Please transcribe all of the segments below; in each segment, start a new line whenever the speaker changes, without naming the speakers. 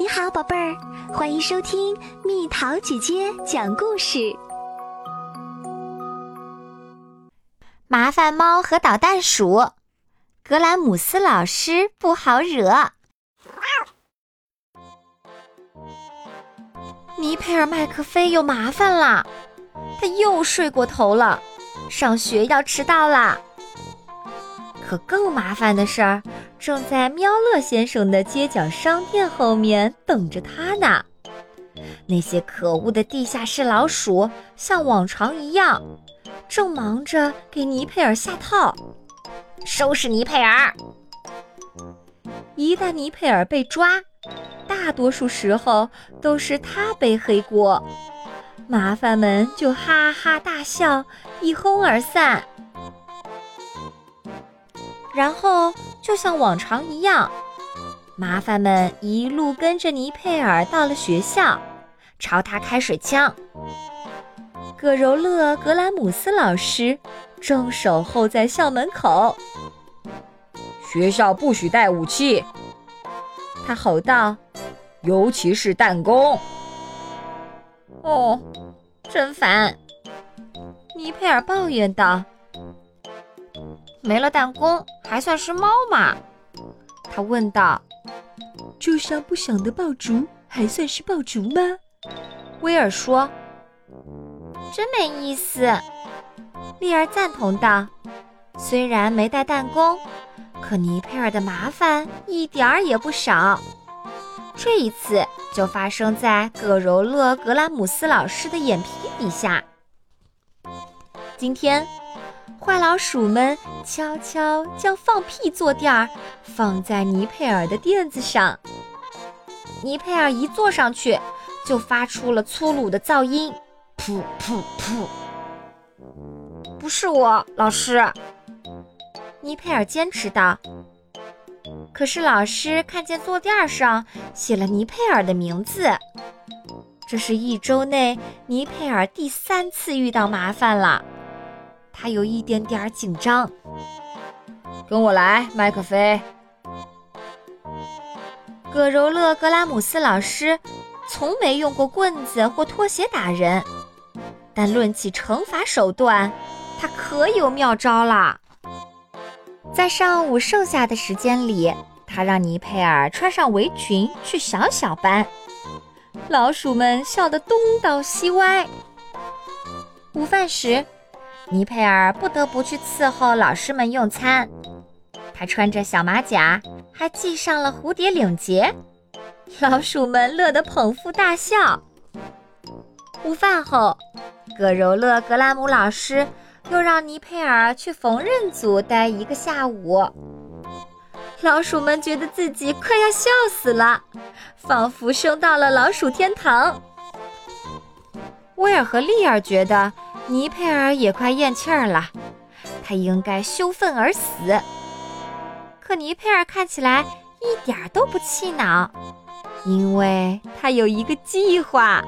你好，宝贝儿，欢迎收听蜜桃姐姐讲故事。
麻烦猫和捣蛋鼠，格兰姆斯老师不好惹。尼佩尔麦克菲又麻烦了，他又睡过头了，上学要迟到啦。可更麻烦的事儿。正在喵乐先生的街角商店后面等着他呢。那些可恶的地下室老鼠像往常一样，正忙着给尼佩尔下套，收拾尼佩尔。一旦尼佩尔被抓，大多数时候都是他背黑锅，麻烦们就哈哈大笑，一哄而散。然后，就像往常一样，麻烦们一路跟着尼佩尔到了学校，朝他开水枪。葛柔乐·格兰姆斯老师正守候在校门口。
学校不许带武器，
他吼道，
尤其是弹弓。
哦，真烦！尼佩尔抱怨道。没了弹弓，还算是猫吗？他问道。
就像不响的爆竹，还算是爆竹吗？
威尔说。真没意思。丽儿赞同道。虽然没带弹弓，可尼佩尔的麻烦一点儿也不少。这一次就发生在葛柔勒·格拉姆斯老师的眼皮底下。今天。坏老鼠们悄悄将放屁坐垫儿放在尼佩尔的垫子上，尼佩尔一坐上去，就发出了粗鲁的噪音，噗噗噗。不是我，老师。尼佩尔坚持道。可是老师看见坐垫上写了尼佩尔的名字，这是一周内尼佩尔第三次遇到麻烦了。他有一点点紧张。
跟我来，麦克菲。
葛柔勒·格拉姆斯老师从没用过棍子或拖鞋打人，但论起惩罚手段，他可有妙招啦。在上午剩下的时间里，他让尼佩尔穿上围裙去小小班，老鼠们笑得东倒西歪。午饭时。尼佩尔不得不去伺候老师们用餐，他穿着小马甲，还系上了蝴蝶领结，老鼠们乐得捧腹大笑。午饭后，葛柔勒·格拉姆老师又让尼佩尔去缝纫组待一个下午，老鼠们觉得自己快要笑死了，仿佛升到了老鼠天堂。威尔和利尔觉得。尼佩尔也快咽气儿了，他应该羞愤而死。可尼佩尔看起来一点都不气恼，因为他有一个计划。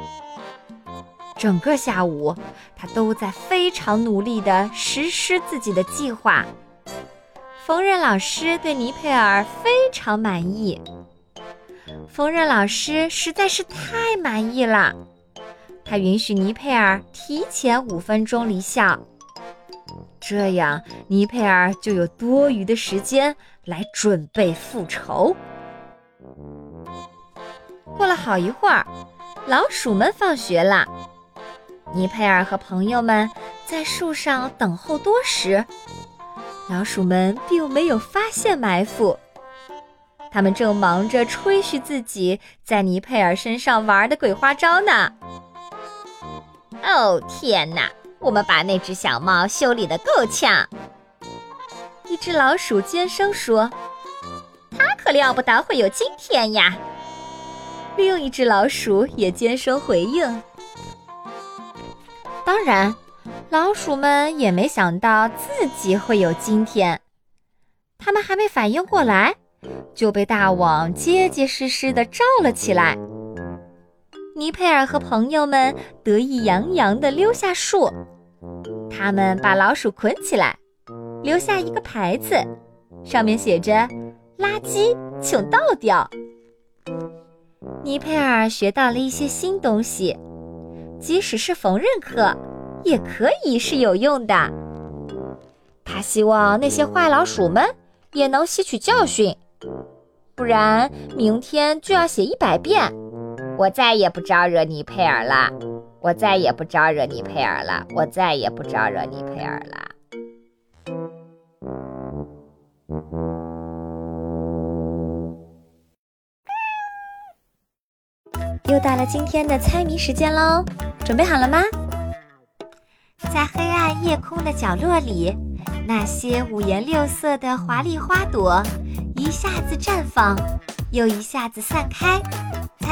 整个下午，他都在非常努力地实施自己的计划。缝纫老师对尼佩尔非常满意，缝纫老师实在是太满意了。他允许尼佩尔提前五分钟离校，这样尼佩尔就有多余的时间来准备复仇。过了好一会儿，老鼠们放学了。尼佩尔和朋友们在树上等候多时，老鼠们并没有发现埋伏，他们正忙着吹嘘自己在尼佩尔身上玩的鬼花招呢。哦天哪！我们把那只小猫修理得够呛。一只老鼠尖声说：“它可料不到会有今天呀。”另一只老鼠也尖声回应。当然，老鼠们也没想到自己会有今天。他们还没反应过来，就被大网结结实实地罩了起来。尼佩尔和朋友们得意洋洋地溜下树，他们把老鼠捆起来，留下一个牌子，上面写着：“垃圾，请倒掉。”尼佩尔学到了一些新东西，即使是缝纫课，也可以是有用的。他希望那些坏老鼠们也能吸取教训，不然明天就要写一百遍。我再也不招惹尼佩尔了，我再也不招惹尼佩尔了，我再也不招惹尼佩尔了。又到了今天的猜谜时间喽，准备好了吗？在黑暗夜空的角落里，那些五颜六色的华丽花朵一下子绽放，又一下子散开，